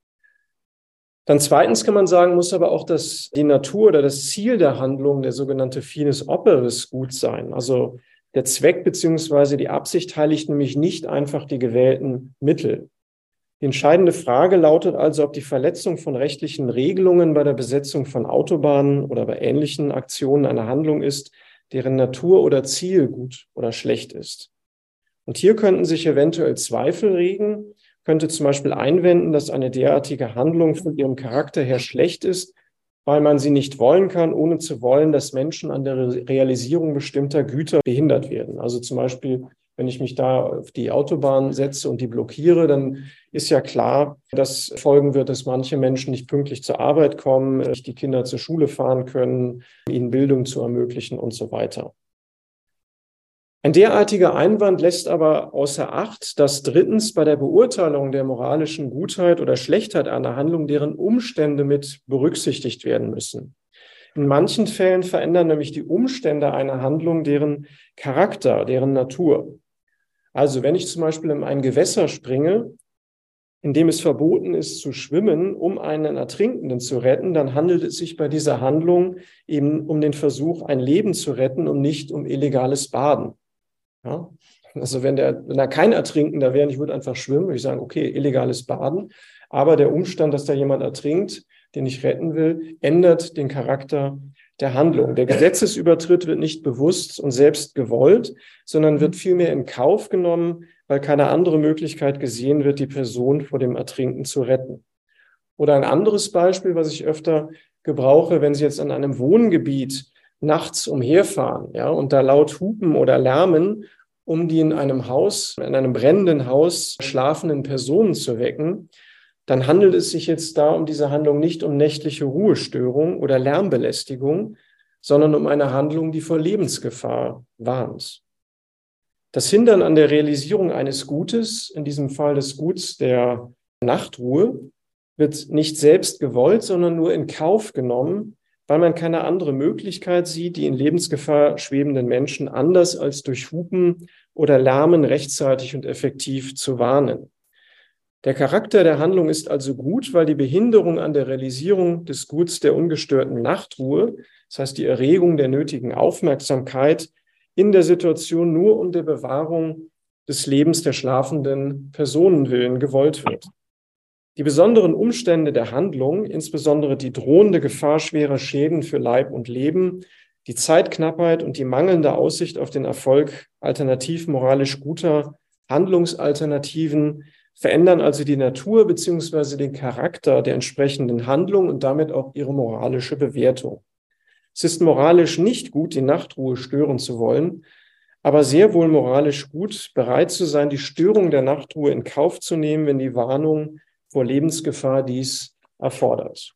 Speaker 3: Dann zweitens kann man sagen, muss aber auch das, die Natur oder das Ziel der Handlung, der sogenannte Finis Operis, gut sein. Also der Zweck beziehungsweise die Absicht heiligt nämlich nicht einfach die gewählten Mittel. Die entscheidende Frage lautet also, ob die Verletzung von rechtlichen Regelungen bei der Besetzung von Autobahnen oder bei ähnlichen Aktionen eine Handlung ist, deren Natur oder Ziel gut oder schlecht ist. Und hier könnten sich eventuell Zweifel regen, könnte zum Beispiel einwenden, dass eine derartige Handlung von ihrem Charakter her schlecht ist, weil man sie nicht wollen kann, ohne zu wollen, dass Menschen an der Realisierung bestimmter Güter behindert werden. Also zum Beispiel wenn ich mich da auf die Autobahn setze und die blockiere, dann ist ja klar, dass folgen wird, dass manche Menschen nicht pünktlich zur Arbeit kommen, nicht die Kinder zur Schule fahren können, ihnen Bildung zu ermöglichen und so weiter. Ein derartiger Einwand lässt aber außer Acht, dass drittens bei der Beurteilung der moralischen Gutheit oder Schlechtheit einer Handlung deren Umstände mit berücksichtigt werden müssen. In manchen Fällen verändern nämlich die Umstände einer Handlung deren Charakter, deren Natur. Also wenn ich zum Beispiel in ein Gewässer springe, in dem es verboten ist zu schwimmen, um einen Ertrinkenden zu retten, dann handelt es sich bei dieser Handlung eben um den Versuch, ein Leben zu retten und nicht um illegales Baden. Ja? Also wenn, der, wenn da kein Ertrinkender wäre, ich würde einfach schwimmen, würde ich sagen, okay, illegales Baden. Aber der Umstand, dass da jemand ertrinkt, den ich retten will, ändert den Charakter der Handlung. Der Gesetzesübertritt wird nicht bewusst und selbst gewollt, sondern wird vielmehr in Kauf genommen, weil keine andere Möglichkeit gesehen wird, die Person vor dem Ertrinken zu retten. Oder ein anderes Beispiel, was ich öfter gebrauche, wenn Sie jetzt an einem Wohngebiet nachts umherfahren, ja, und da laut hupen oder lärmen, um die in einem Haus, in einem brennenden Haus schlafenden Personen zu wecken, dann handelt es sich jetzt da um diese Handlung nicht um nächtliche Ruhestörung oder Lärmbelästigung, sondern um eine Handlung, die vor Lebensgefahr warnt. Das Hindern an der Realisierung eines Gutes, in diesem Fall des Guts der Nachtruhe, wird nicht selbst gewollt, sondern nur in Kauf genommen, weil man keine andere Möglichkeit sieht, die in Lebensgefahr schwebenden Menschen anders als durch Hupen oder Lärmen rechtzeitig und effektiv zu warnen. Der Charakter der Handlung ist also gut, weil die Behinderung an der Realisierung des Guts der ungestörten Nachtruhe, das heißt die Erregung der nötigen Aufmerksamkeit in der Situation nur um der Bewahrung des Lebens der schlafenden Personen willen gewollt wird. Die besonderen Umstände der Handlung, insbesondere die drohende Gefahr schwerer Schäden für Leib und Leben, die Zeitknappheit und die mangelnde Aussicht auf den Erfolg alternativ moralisch guter Handlungsalternativen verändern also die Natur beziehungsweise den Charakter der entsprechenden Handlung und damit auch ihre moralische Bewertung. Es ist moralisch nicht gut, die Nachtruhe stören zu wollen, aber sehr wohl moralisch gut, bereit zu sein, die Störung der Nachtruhe in Kauf zu nehmen, wenn die Warnung vor Lebensgefahr dies erfordert.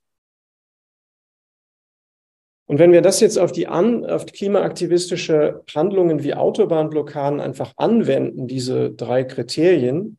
Speaker 3: Und wenn wir das jetzt auf die, an, auf die klimaaktivistische Handlungen wie Autobahnblockaden einfach anwenden, diese drei Kriterien,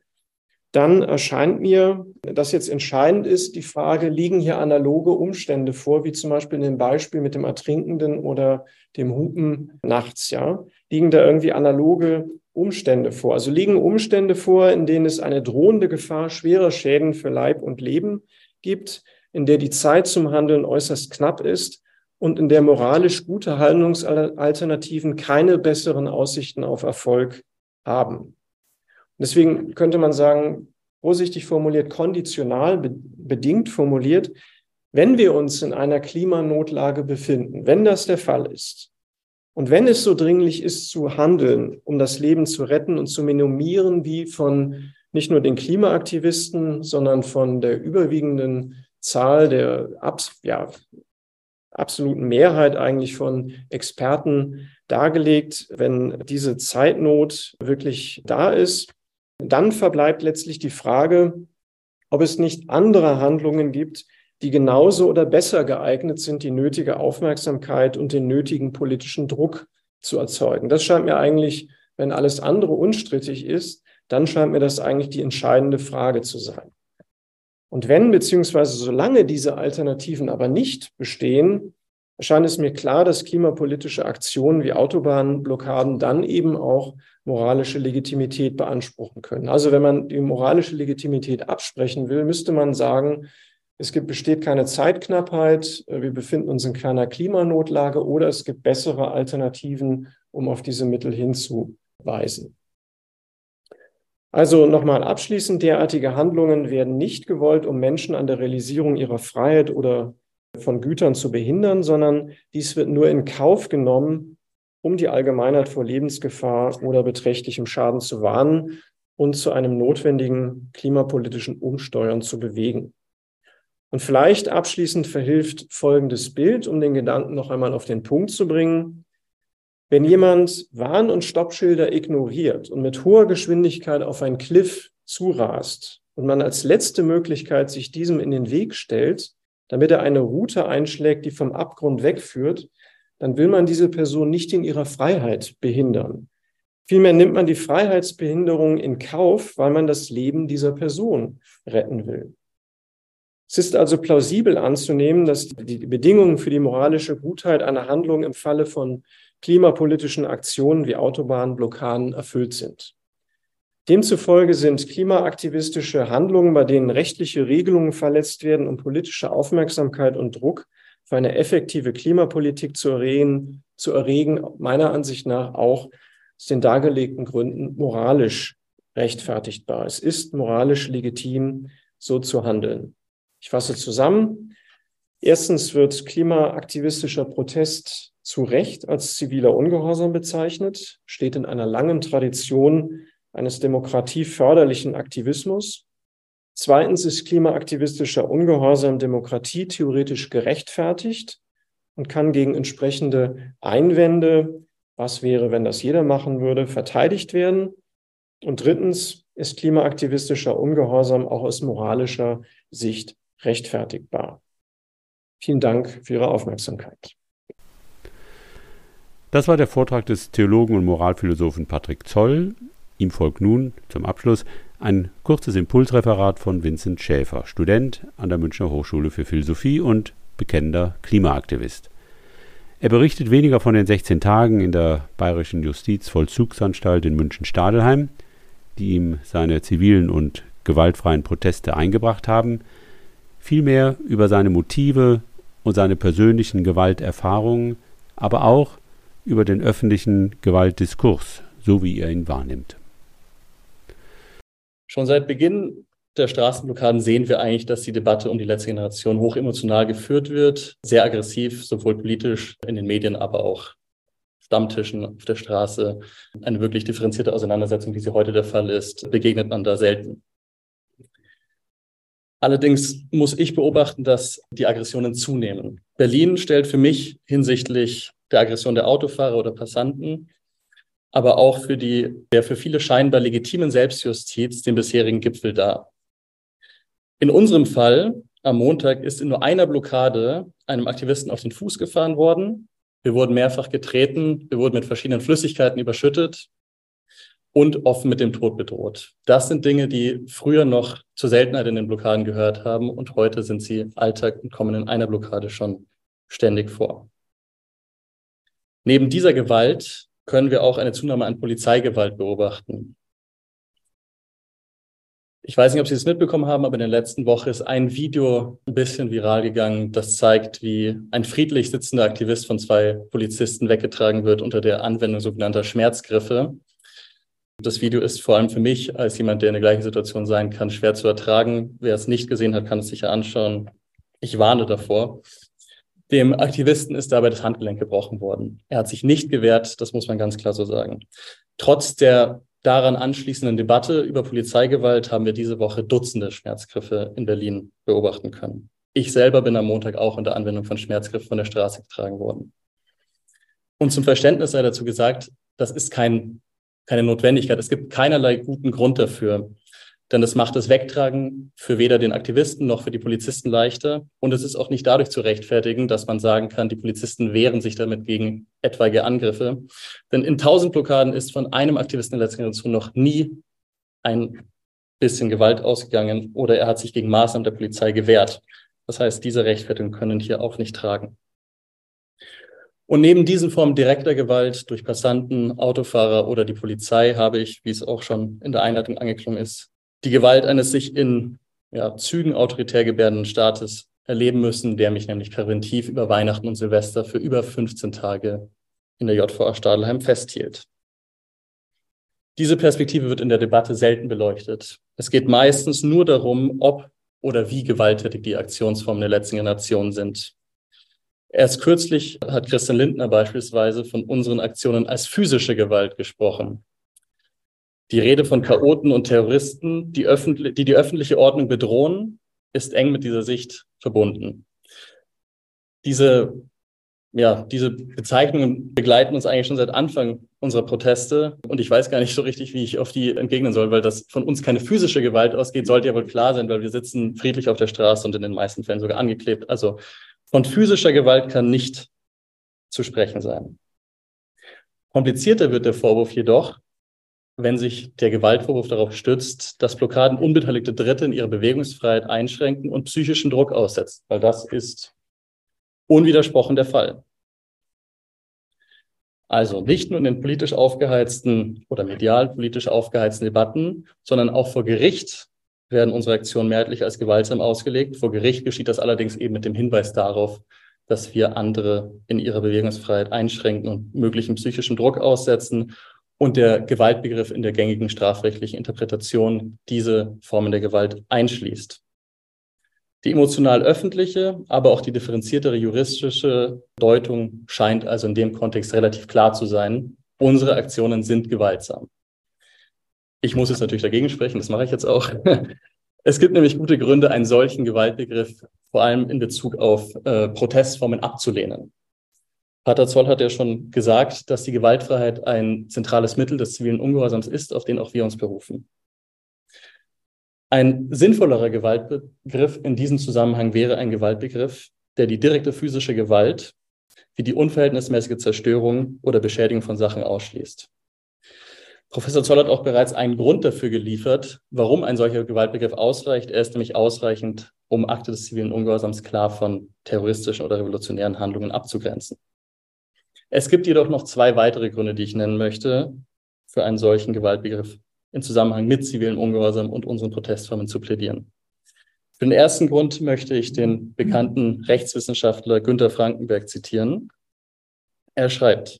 Speaker 3: dann erscheint mir, dass jetzt entscheidend ist, die Frage, liegen hier analoge Umstände vor, wie zum Beispiel in dem Beispiel mit dem Ertrinkenden oder dem Hupen nachts, ja? Liegen da irgendwie analoge Umstände vor? Also liegen Umstände vor, in denen es eine drohende Gefahr schwerer Schäden für Leib und Leben gibt, in der die Zeit zum Handeln äußerst knapp ist und in der moralisch gute Handlungsalternativen keine besseren Aussichten auf Erfolg haben. Deswegen könnte man sagen, vorsichtig formuliert, konditional be bedingt formuliert, wenn wir uns in einer Klimanotlage befinden, wenn das der Fall ist, und wenn es so dringlich ist zu handeln, um das Leben zu retten und zu minimieren, wie von nicht nur den Klimaaktivisten, sondern von der überwiegenden Zahl der abs ja, absoluten Mehrheit eigentlich von Experten dargelegt, wenn diese Zeitnot wirklich da ist, dann verbleibt letztlich die Frage, ob es nicht andere Handlungen gibt, die genauso oder besser geeignet sind, die nötige Aufmerksamkeit und den nötigen politischen Druck zu erzeugen. Das scheint mir eigentlich, wenn alles andere unstrittig ist, dann scheint mir das eigentlich die entscheidende Frage zu sein. Und wenn beziehungsweise solange diese Alternativen aber nicht bestehen, erscheint es mir klar, dass klimapolitische Aktionen wie Autobahnblockaden dann eben auch moralische Legitimität beanspruchen können. Also wenn man die moralische Legitimität absprechen will, müsste man sagen, es gibt, besteht keine Zeitknappheit, wir befinden uns in keiner Klimanotlage oder es gibt bessere Alternativen, um auf diese Mittel hinzuweisen. Also nochmal abschließend, derartige Handlungen werden nicht gewollt, um Menschen an der Realisierung ihrer Freiheit oder von Gütern zu behindern, sondern dies wird nur in Kauf genommen, um die Allgemeinheit vor Lebensgefahr oder beträchtlichem Schaden zu warnen und zu einem notwendigen klimapolitischen Umsteuern zu bewegen. Und vielleicht abschließend verhilft folgendes Bild, um den Gedanken noch einmal auf den Punkt zu bringen. Wenn jemand Warn- und Stoppschilder ignoriert und mit hoher Geschwindigkeit auf ein Cliff zurast und man als letzte Möglichkeit sich diesem in den Weg stellt, damit er eine Route einschlägt, die vom Abgrund wegführt, dann will man diese Person nicht in ihrer Freiheit behindern. Vielmehr nimmt man die Freiheitsbehinderung in Kauf, weil man das Leben dieser Person retten will. Es ist also plausibel anzunehmen, dass die Bedingungen für die moralische Gutheit einer Handlung im Falle von klimapolitischen Aktionen wie Autobahnblockaden erfüllt sind. Demzufolge sind klimaaktivistische Handlungen, bei denen rechtliche Regelungen verletzt werden, um politische Aufmerksamkeit und Druck für eine effektive Klimapolitik zu erregen, zu erregen, meiner Ansicht nach auch aus den dargelegten Gründen moralisch rechtfertigbar. Es ist moralisch legitim, so zu handeln. Ich fasse zusammen. Erstens wird klimaaktivistischer Protest zu Recht als ziviler Ungehorsam bezeichnet, steht in einer langen Tradition eines demokratieförderlichen Aktivismus. Zweitens ist klimaaktivistischer Ungehorsam Demokratie theoretisch gerechtfertigt und kann gegen entsprechende Einwände, was wäre, wenn das jeder machen würde, verteidigt werden. Und drittens ist klimaaktivistischer Ungehorsam auch aus moralischer Sicht rechtfertigbar. Vielen Dank für Ihre Aufmerksamkeit.
Speaker 2: Das war der Vortrag des Theologen und Moralphilosophen Patrick Zoll. Ihm folgt nun zum Abschluss ein kurzes Impulsreferat von Vincent Schäfer, Student an der Münchner Hochschule für Philosophie und bekennender Klimaaktivist. Er berichtet weniger von den 16 Tagen in der Bayerischen Justizvollzugsanstalt in München-Stadelheim, die ihm seine zivilen und gewaltfreien Proteste eingebracht haben, vielmehr über seine Motive und seine persönlichen Gewalterfahrungen, aber auch über den öffentlichen Gewaltdiskurs, so wie er ihn wahrnimmt.
Speaker 4: Schon seit Beginn der Straßenblockaden sehen wir eigentlich, dass die Debatte um die letzte Generation hoch emotional geführt wird, sehr aggressiv, sowohl politisch in den Medien, aber auch Stammtischen auf der Straße. Eine wirklich differenzierte Auseinandersetzung, wie sie heute der Fall ist, begegnet man da selten. Allerdings muss ich beobachten, dass die Aggressionen zunehmen. Berlin stellt für mich hinsichtlich der Aggression der Autofahrer oder Passanten aber auch für die, der für viele scheinbar legitimen Selbstjustiz den bisherigen Gipfel dar. In unserem Fall am Montag ist in nur einer Blockade einem Aktivisten auf den Fuß gefahren worden. Wir wurden mehrfach getreten, wir wurden mit verschiedenen Flüssigkeiten überschüttet und offen mit dem Tod bedroht. Das sind Dinge, die früher noch zur Seltenheit in den Blockaden gehört haben und heute sind sie Alltag und kommen in einer Blockade schon ständig vor. Neben dieser Gewalt können wir auch eine Zunahme an Polizeigewalt beobachten. Ich weiß nicht, ob Sie es mitbekommen haben, aber in der letzten Woche ist ein Video ein bisschen viral gegangen, das zeigt, wie ein friedlich sitzender Aktivist von zwei Polizisten weggetragen wird unter der Anwendung sogenannter Schmerzgriffe. Das Video ist vor allem für mich als jemand, der in der gleichen Situation sein kann, schwer zu ertragen. Wer es nicht gesehen hat, kann es sich ja anschauen. Ich warne davor. Dem Aktivisten ist dabei das Handgelenk gebrochen worden. Er hat sich nicht gewehrt, das muss man ganz klar so sagen. Trotz der daran anschließenden Debatte über Polizeigewalt haben wir diese Woche Dutzende Schmerzgriffe in Berlin beobachten können. Ich selber bin am Montag auch unter Anwendung von Schmerzgriffen von der Straße getragen worden. Und zum Verständnis sei dazu gesagt, das ist kein, keine Notwendigkeit. Es gibt keinerlei guten Grund dafür, denn es macht das Wegtragen für weder den Aktivisten noch für die Polizisten leichter. Und es ist auch nicht dadurch zu rechtfertigen, dass man sagen kann, die Polizisten wehren sich damit gegen etwaige Angriffe. Denn in tausend Blockaden ist von einem Aktivisten der letzten Generation noch nie ein bisschen Gewalt ausgegangen oder er hat sich gegen Maßnahmen der Polizei gewehrt. Das heißt, diese Rechtfertigungen können hier auch nicht tragen. Und neben diesen Formen direkter Gewalt durch Passanten, Autofahrer oder die Polizei habe ich, wie es auch schon in der Einleitung angeklungen ist, die Gewalt eines sich in ja, Zügen autoritär gebärdenden Staates erleben müssen, der mich nämlich präventiv über Weihnachten und Silvester für über 15 Tage in der JVA Stadelheim festhielt. Diese Perspektive wird in der Debatte selten beleuchtet. Es geht meistens nur darum, ob oder wie gewalttätig die Aktionsformen der letzten Generation sind. Erst kürzlich hat Christian Lindner beispielsweise von unseren Aktionen als physische Gewalt gesprochen. Die Rede von Chaoten und Terroristen, die, die die öffentliche Ordnung bedrohen, ist eng mit dieser Sicht verbunden. Diese, ja, diese Bezeichnungen begleiten uns eigentlich schon seit Anfang unserer Proteste. Und ich weiß gar nicht so richtig, wie ich auf die entgegnen soll, weil das von uns keine physische Gewalt ausgeht, sollte ja wohl klar sein, weil wir sitzen friedlich auf der Straße und in den meisten Fällen sogar angeklebt. Also von physischer Gewalt kann nicht zu sprechen sein. Komplizierter wird der Vorwurf jedoch, wenn sich der Gewaltvorwurf darauf stützt, dass Blockaden unbeteiligte Dritte in ihrer Bewegungsfreiheit einschränken und psychischen Druck aussetzen, weil das ist unwidersprochen der Fall. Also nicht nur in den politisch aufgeheizten oder medial politisch aufgeheizten Debatten, sondern auch vor Gericht werden unsere Aktionen mehrheitlich als gewaltsam ausgelegt. Vor Gericht geschieht das allerdings eben mit dem Hinweis darauf, dass wir andere in ihrer Bewegungsfreiheit einschränken und möglichen psychischen Druck aussetzen und der Gewaltbegriff in der gängigen strafrechtlichen Interpretation diese Formen der Gewalt einschließt. Die emotional öffentliche, aber auch die differenziertere juristische Deutung scheint also in dem Kontext relativ klar zu sein. Unsere Aktionen sind gewaltsam. Ich muss jetzt natürlich dagegen sprechen, das mache ich jetzt auch. Es gibt nämlich gute Gründe, einen solchen Gewaltbegriff vor allem in Bezug auf äh, Protestformen abzulehnen. Pater Zoll hat ja schon gesagt, dass die Gewaltfreiheit ein zentrales Mittel des zivilen Ungehorsams ist, auf den auch wir uns berufen. Ein sinnvollerer Gewaltbegriff in diesem Zusammenhang wäre ein Gewaltbegriff, der die direkte physische Gewalt wie die unverhältnismäßige Zerstörung oder Beschädigung von Sachen ausschließt. Professor Zoll hat auch bereits einen Grund dafür geliefert, warum ein solcher Gewaltbegriff ausreicht. Er ist nämlich ausreichend, um Akte des zivilen Ungehorsams klar von terroristischen oder revolutionären Handlungen abzugrenzen. Es gibt jedoch noch zwei weitere Gründe, die ich nennen möchte, für einen solchen Gewaltbegriff in Zusammenhang mit zivilen Ungehorsam und unseren Protestformen zu plädieren. Für den ersten Grund möchte ich den bekannten Rechtswissenschaftler Günter Frankenberg zitieren. Er schreibt,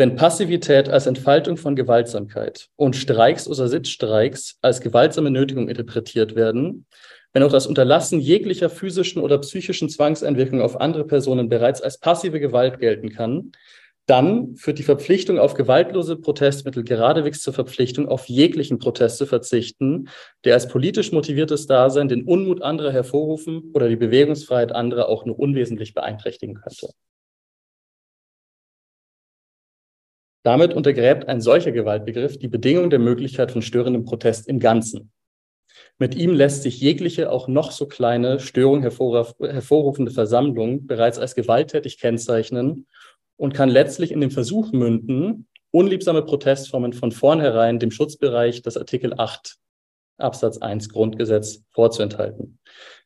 Speaker 4: wenn Passivität als Entfaltung von Gewaltsamkeit und Streiks oder Sitzstreiks als gewaltsame Nötigung interpretiert werden, wenn auch das Unterlassen jeglicher physischen oder psychischen Zwangseinwirkung auf andere Personen bereits als passive Gewalt gelten kann, dann führt die Verpflichtung auf gewaltlose Protestmittel geradewegs zur Verpflichtung, auf jeglichen Protest zu verzichten, der als politisch motiviertes Dasein den Unmut anderer hervorrufen oder die Bewegungsfreiheit anderer auch nur unwesentlich beeinträchtigen könnte. Damit untergräbt ein solcher Gewaltbegriff die Bedingung der Möglichkeit von störendem Protest im Ganzen. Mit ihm lässt sich jegliche, auch noch so kleine Störung hervorrufende Versammlung bereits als gewalttätig kennzeichnen und kann letztlich in dem Versuch münden, unliebsame Protestformen von vornherein dem Schutzbereich des Artikel 8 Absatz 1 Grundgesetz vorzuenthalten.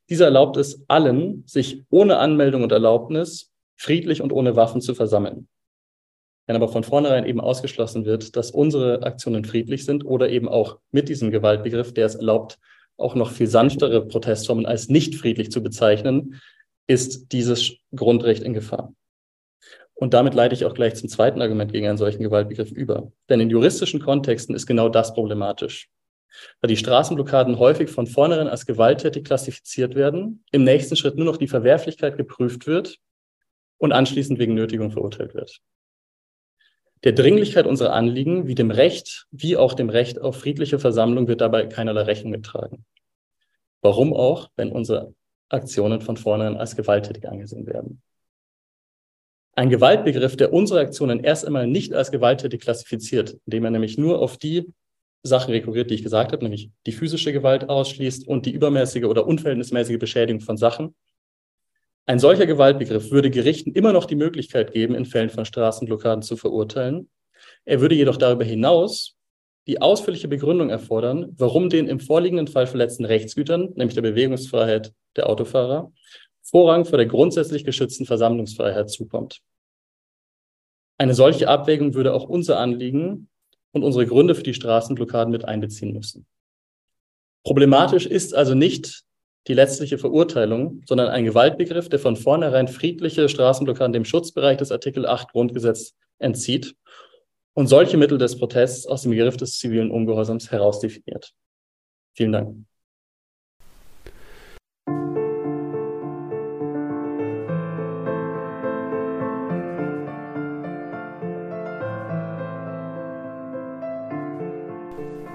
Speaker 4: Dieser erlaubt es allen, sich ohne Anmeldung und Erlaubnis friedlich und ohne Waffen zu versammeln. Wenn aber von vornherein eben ausgeschlossen wird, dass unsere Aktionen friedlich sind oder eben auch mit diesem Gewaltbegriff, der es erlaubt, auch noch viel sanftere Protestformen als nicht friedlich zu bezeichnen, ist dieses Grundrecht in Gefahr. Und damit leite ich auch gleich zum zweiten Argument gegen einen solchen Gewaltbegriff über. Denn in juristischen Kontexten ist genau das problematisch. Da die Straßenblockaden häufig von vornherein als gewalttätig klassifiziert werden, im nächsten Schritt nur noch die Verwerflichkeit geprüft wird und anschließend wegen Nötigung verurteilt wird. Der Dringlichkeit unserer Anliegen, wie dem Recht, wie auch dem Recht auf friedliche Versammlung, wird dabei keinerlei Rechnung getragen. Warum auch, wenn unsere Aktionen von vornherein als gewalttätig angesehen werden? Ein Gewaltbegriff, der unsere Aktionen erst einmal nicht als gewalttätig klassifiziert, indem er nämlich nur auf die Sachen rekurriert, die ich gesagt habe, nämlich die physische Gewalt ausschließt und die übermäßige oder unverhältnismäßige Beschädigung von Sachen. Ein solcher Gewaltbegriff würde Gerichten immer noch die Möglichkeit geben, in Fällen von Straßenblockaden zu verurteilen. Er würde jedoch darüber hinaus die ausführliche Begründung erfordern, warum den im vorliegenden Fall verletzten Rechtsgütern, nämlich der Bewegungsfreiheit der Autofahrer, Vorrang vor der grundsätzlich geschützten Versammlungsfreiheit zukommt. Eine solche Abwägung würde auch unser Anliegen und unsere Gründe für die Straßenblockaden mit einbeziehen müssen. Problematisch ist also nicht die letztliche Verurteilung, sondern ein Gewaltbegriff, der von vornherein friedliche Straßenblockaden dem Schutzbereich des Artikel 8 Grundgesetz entzieht und solche Mittel des Protests aus dem Begriff des zivilen Ungehorsams herausdefiniert. Vielen Dank.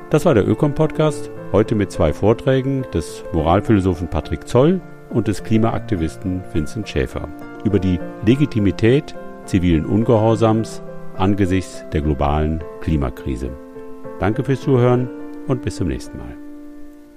Speaker 2: Das war der Ökom-Podcast, heute mit zwei Vorträgen des Moralphilosophen Patrick Zoll und des Klimaaktivisten Vincent Schäfer über die Legitimität zivilen Ungehorsams angesichts der globalen Klimakrise. Danke fürs Zuhören und bis zum nächsten Mal.